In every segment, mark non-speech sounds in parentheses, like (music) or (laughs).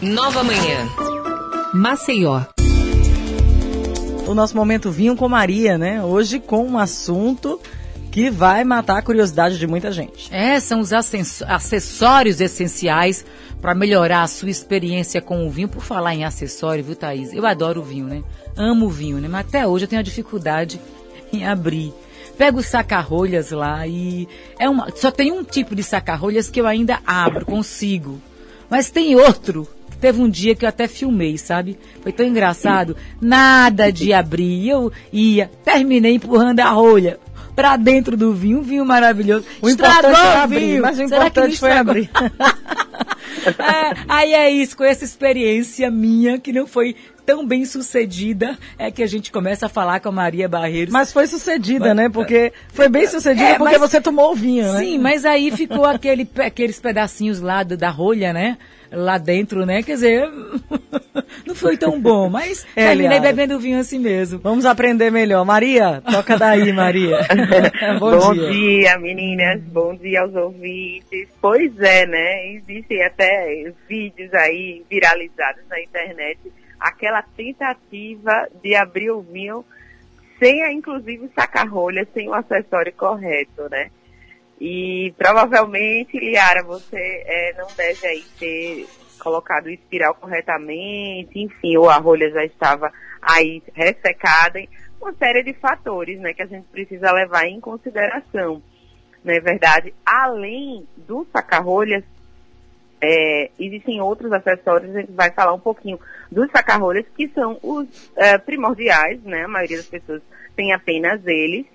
Nova Manhã. Maceió. O nosso momento vinho com Maria, né? Hoje com um assunto que vai matar a curiosidade de muita gente. É, são os acessórios essenciais para melhorar a sua experiência com o vinho. Por falar em acessório, viu, Thaís? Eu adoro o vinho, né? Amo o vinho, né? Mas até hoje eu tenho a dificuldade (laughs) em abrir. Pego os saca-rolhas lá e é uma, só tem um tipo de saca-rolhas que eu ainda abro, consigo. Mas tem outro Teve um dia que eu até filmei, sabe? Foi tão engraçado. Nada de abrir. Eu ia, terminei empurrando a rolha para dentro do vinho, um vinho maravilhoso. O Estragou o vinho. Mas o Será importante foi abrir. (laughs) é, aí é isso, com essa experiência minha, que não foi tão bem sucedida, é que a gente começa a falar com a Maria Barreiros. Mas foi sucedida, mas, né? Porque foi bem sucedida é, porque mas, você tomou o vinho, né? Sim, mas aí ficou aquele, aqueles pedacinhos lá do, da rolha, né? lá dentro, né? Quer dizer, (laughs) não foi tão bom, mas é, terminei bebendo vinho assim mesmo. Vamos aprender melhor. Maria, toca daí, Maria. (laughs) bom, bom dia. dia. meninas. Bom dia aos ouvintes. Pois é, né? Existem até vídeos aí viralizados na internet. Aquela tentativa de abrir o vinho sem, inclusive, sacar rolha, sem o acessório correto, né? E provavelmente, Liara, você é, não deve aí ter colocado o espiral corretamente, enfim, ou a rolha já estava aí ressecada, uma série de fatores, né, que a gente precisa levar em consideração. Não é verdade? Além do saca-rolhas, é, existem outros acessórios, a gente vai falar um pouquinho dos saca-rolhas, que são os é, primordiais, né, a maioria das pessoas tem apenas eles,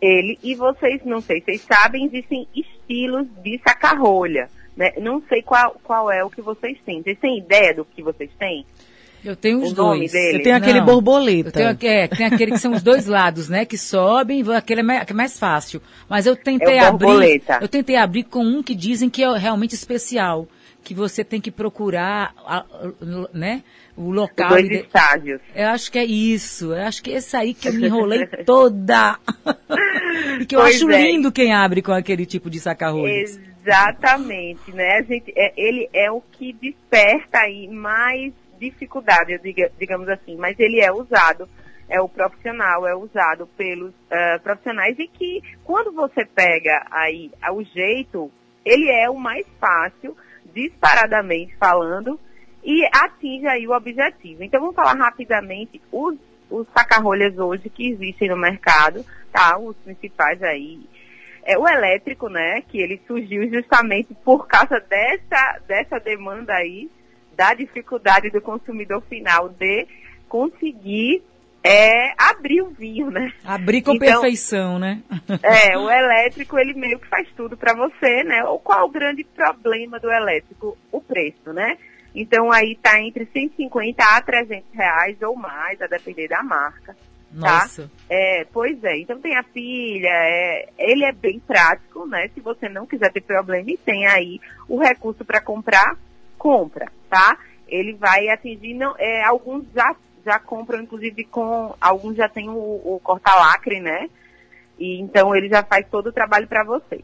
ele e vocês, não sei, vocês sabem, existem estilos de saca-rolha, né? Não sei qual, qual é o que vocês têm. Vocês têm ideia do que vocês têm? Eu tenho os o dois. Eu tenho aquele não, borboleta. Eu tenho, é, tem aquele que são os dois lados, né? Que sobem, aquele é mais, é mais fácil. Mas eu tentei é abrir. Eu tentei abrir com um que dizem que é realmente especial. Que você tem que procurar, né? o local. Dois de... estágios. Eu acho que é isso. Eu acho que é esse aí que eu me enrolei (laughs) toda. (laughs) e que eu pois acho é. lindo quem abre com aquele tipo de saca-rolhas. Exatamente, né? A gente, é, ele é o que desperta aí mais dificuldade, diga, digamos assim, mas ele é usado, é o profissional, é usado pelos uh, profissionais e que quando você pega aí o jeito, ele é o mais fácil, disparadamente falando, e atinge aí o objetivo. Então vamos falar rapidamente os, os saca-rolhas hoje que existem no mercado, tá? Os principais aí. É o elétrico, né? Que ele surgiu justamente por causa dessa, dessa demanda aí, da dificuldade do consumidor final de conseguir é abrir o vinho, né? Abrir com então, perfeição, né? (laughs) é, o elétrico ele meio que faz tudo para você, né? Ou qual o grande problema do elétrico? O preço, né? Então aí está entre 150 a 300 reais ou mais, a depender da marca. Tá? Nossa. É, pois é, então tem a pilha, é, ele é bem prático, né? Se você não quiser ter problema e tem aí o recurso para comprar, compra, tá? Ele vai atingir, não, é, alguns já, já compram, inclusive com, alguns já tem o, o corta-lacre, né? E então ele já faz todo o trabalho para você.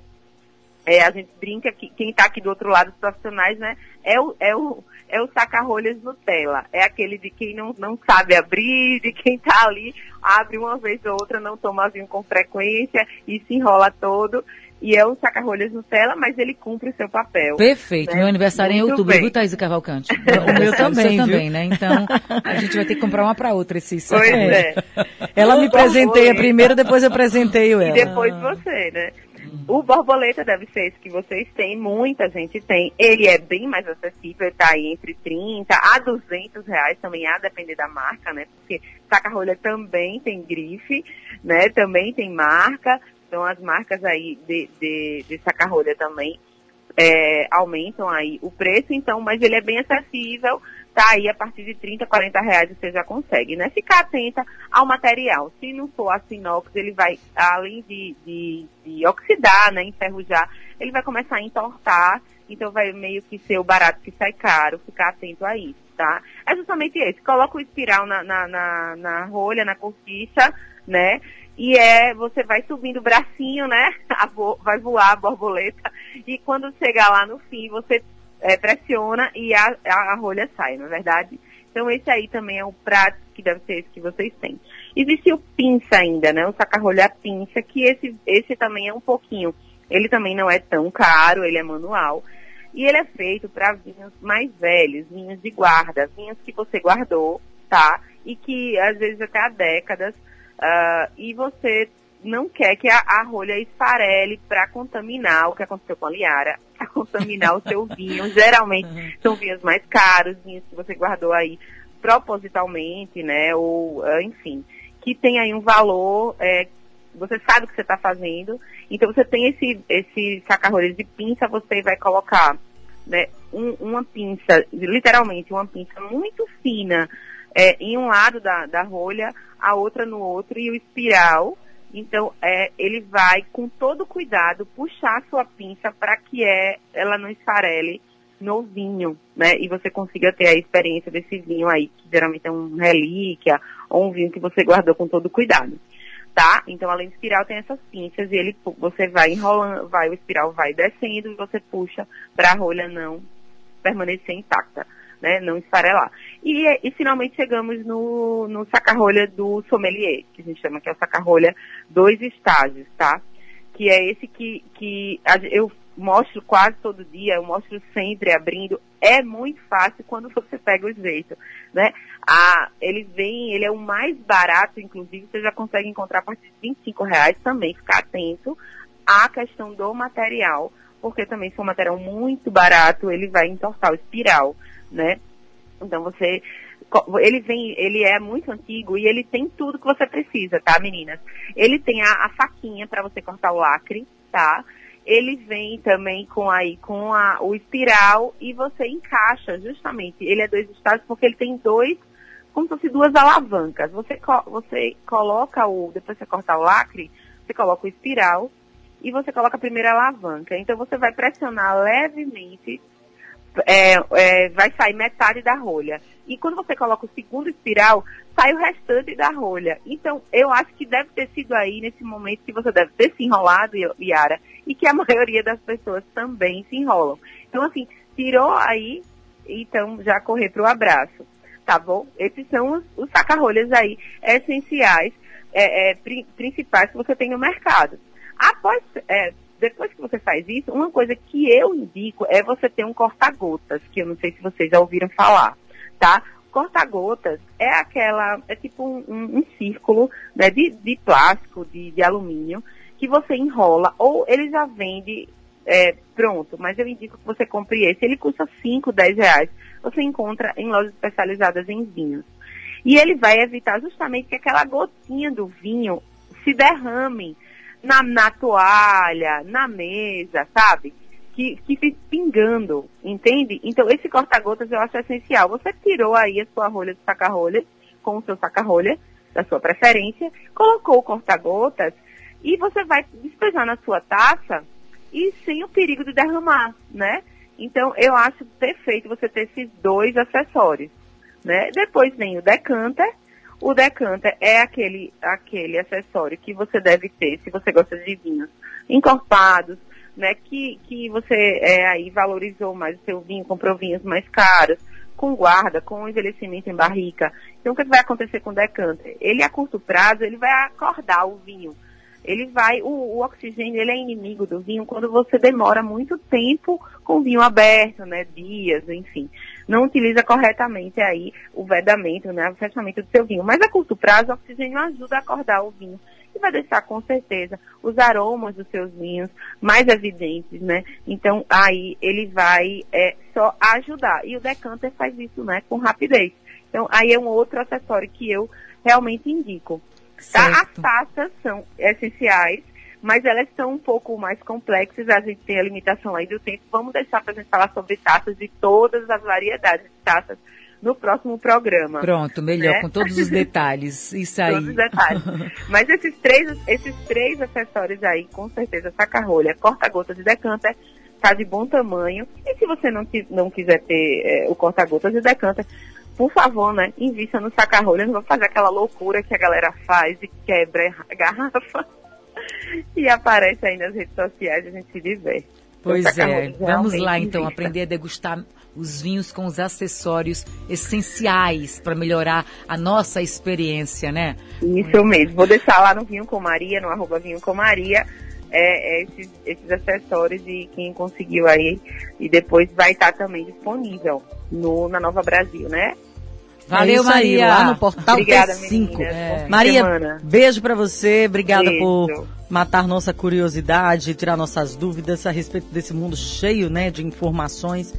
É, a gente brinca que quem está aqui do outro lado, os profissionais, né? É o, é o, é o saca-rolhas Nutella. É aquele de quem não, não sabe abrir, de quem está ali, abre uma vez ou outra, não toma vinho com frequência e se enrola todo. E é o saca-rolhas Nutella, mas ele cumpre o seu papel. Perfeito. Né? Meu aniversário Muito é em outubro, viu, Thaís Cavalcante? (laughs) O meu também, também, né? Então, a gente vai ter que comprar uma para outra esse Pois é. Ela me presenteia primeiro, depois eu presenteio ela. E depois você, né? O borboleta deve ser esse que vocês têm, muita gente tem. Ele é bem mais acessível, está aí entre 30 a 200 reais, também a depender da marca, né? Porque saca-rolha também tem grife, né? Também tem marca. Então as marcas aí de, de, de saca-rolha também é, aumentam aí o preço, então, mas ele é bem acessível, tá aí a partir de 30, 40 reais você já consegue, né? Ficar atenta ao material. Se não for aço inox, ele vai, além de, de, de oxidar, né, enferrujar, ele vai começar a entortar, então vai meio que ser o barato que sai caro, ficar atento a isso, tá? É justamente esse, coloca o espiral na, na, na, na rolha, na cortiça, né? E é, você vai subindo o bracinho, né? (laughs) Vo, vai voar a borboleta. E quando chegar lá no fim, você é, pressiona e a, a rolha sai, na é verdade. Então esse aí também é o prático que deve ser esse que vocês têm. Existe o pinça ainda, né? O saca-rolha pinça, que esse, esse também é um pouquinho. Ele também não é tão caro, ele é manual. E ele é feito para vinhos mais velhos, vinhos de guarda, vinhos que você guardou, tá? E que às vezes até há décadas, uh, e você não quer que a, a rolha esfarele para contaminar o que aconteceu com a Liara, (laughs) para contaminar o seu (laughs) vinho. Geralmente uhum. são vinhos mais caros, vinhos que você guardou aí propositalmente, né? Ou, uh, enfim, que tem aí um valor, é, você sabe o que você está fazendo. Então você tem esse, esse saca-rolhas de pinça, você vai colocar né, um, uma pinça, literalmente uma pinça muito fina é, em um lado da, da rolha, a outra no outro e o espiral então, é, ele vai, com todo cuidado, puxar a sua pinça para que é, ela não esfarele no vinho, né? E você consiga ter a experiência desse vinho aí, que geralmente é um relíquia, ou um vinho que você guardou com todo cuidado. Tá? Então, além do espiral, tem essas pinças e ele, você vai enrolando, vai, o espiral vai descendo e você puxa para a rolha não permanecer intacta né, não esfarelar. E, e finalmente chegamos no, no do sommelier, que a gente chama que é o saca-rolha dois estágios, tá? Que é esse que, que eu mostro quase todo dia, eu mostro sempre abrindo. É muito fácil quando você pega o jeito, né? Ah, ele vem, ele é o mais barato, inclusive, você já consegue encontrar a partir de 25 reais também, ficar atento à questão do material, porque também se for um material muito barato, ele vai entortar o espiral né? Então você ele vem, ele é muito antigo e ele tem tudo que você precisa, tá, meninas? Ele tem a, a faquinha para você cortar o lacre, tá? Ele vem também com aí com a, o espiral e você encaixa justamente. Ele é dois estágios porque ele tem dois, como se fosse duas alavancas. Você você coloca o depois você cortar o lacre, você coloca o espiral e você coloca a primeira alavanca. Então você vai pressionar levemente é, é, vai sair metade da rolha. E quando você coloca o segundo espiral, sai o restante da rolha. Então, eu acho que deve ter sido aí, nesse momento, que você deve ter se enrolado, Yara, e que a (laughs) maioria das pessoas também se enrolam. Então, assim, tirou aí, então já correr para o abraço. Tá bom? Esses são os, os saca-rolhas aí essenciais, é, é, principais que você tem no mercado. Após é, depois que você faz isso, uma coisa que eu indico é você ter um corta-gotas, que eu não sei se vocês já ouviram falar, tá? Corta-gotas é aquela, é tipo um, um, um círculo né, de, de plástico, de, de alumínio, que você enrola, ou ele já vende é, pronto, mas eu indico que você compre esse. Ele custa 5, 10 reais. Você encontra em lojas especializadas em vinhos. E ele vai evitar justamente que aquela gotinha do vinho se derrame na, na toalha, na mesa, sabe? Que, que pingando, entende? Então, esse corta-gotas eu acho essencial. Você tirou aí a sua rolha de saca-rolha, com o seu saca-rolha, da sua preferência, colocou o corta-gotas e você vai despejar na sua taça e sem o perigo de derramar, né? Então, eu acho perfeito você ter esses dois acessórios, né? Depois vem o decanter, o decanter é aquele, aquele acessório que você deve ter se você gosta de vinhos encorpados, né? Que, que você é, aí valorizou mais o seu vinho, comprou vinhos mais caros, com guarda, com envelhecimento em barrica. Então o que vai acontecer com o decanter? Ele a curto prazo, ele vai acordar o vinho. Ele vai, o, o oxigênio, ele é inimigo do vinho quando você demora muito tempo com o vinho aberto, né? Dias, enfim não utiliza corretamente aí o vedamento, né, o fechamento do seu vinho. Mas a curto prazo, o oxigênio ajuda a acordar o vinho e vai deixar com certeza os aromas dos seus vinhos mais evidentes, né? Então aí ele vai é, só ajudar. E o decanter faz isso, né, com rapidez. Então aí é um outro acessório que eu realmente indico. Tá? As taças são essenciais mas elas são um pouco mais complexas, a gente tem a limitação aí do tempo. Vamos deixar para a gente falar sobre taças de todas as variedades de taças no próximo programa. Pronto, melhor, né? com todos os detalhes. Isso aí. Todos os detalhes. (laughs) Mas esses três, esses três acessórios aí, com certeza, saca-rolha, corta-gotas e decanter, tá de bom tamanho. E se você não, não quiser ter é, o corta-gotas e decanter, por favor, né, invista no saca-rolha, não vou fazer aquela loucura que a galera faz e quebra garrafa. (laughs) e aparece aí nas redes sociais, a gente se diverte. Pois é, vamos lá então aprender a degustar os vinhos com os acessórios essenciais para melhorar a nossa experiência, né? Isso mesmo. Vou deixar lá no Vinho com Maria, no arroba Vinho com Maria, é, é esses, esses, acessórios e quem conseguiu aí. E depois vai estar também disponível no, na Nova Brasil, né? Valeu, é Maria. Aí, lá no portal Obrigada, T5. É. Maria, beijo para você. Obrigada beijo. por matar nossa curiosidade, tirar nossas dúvidas a respeito desse mundo cheio, né, de informações.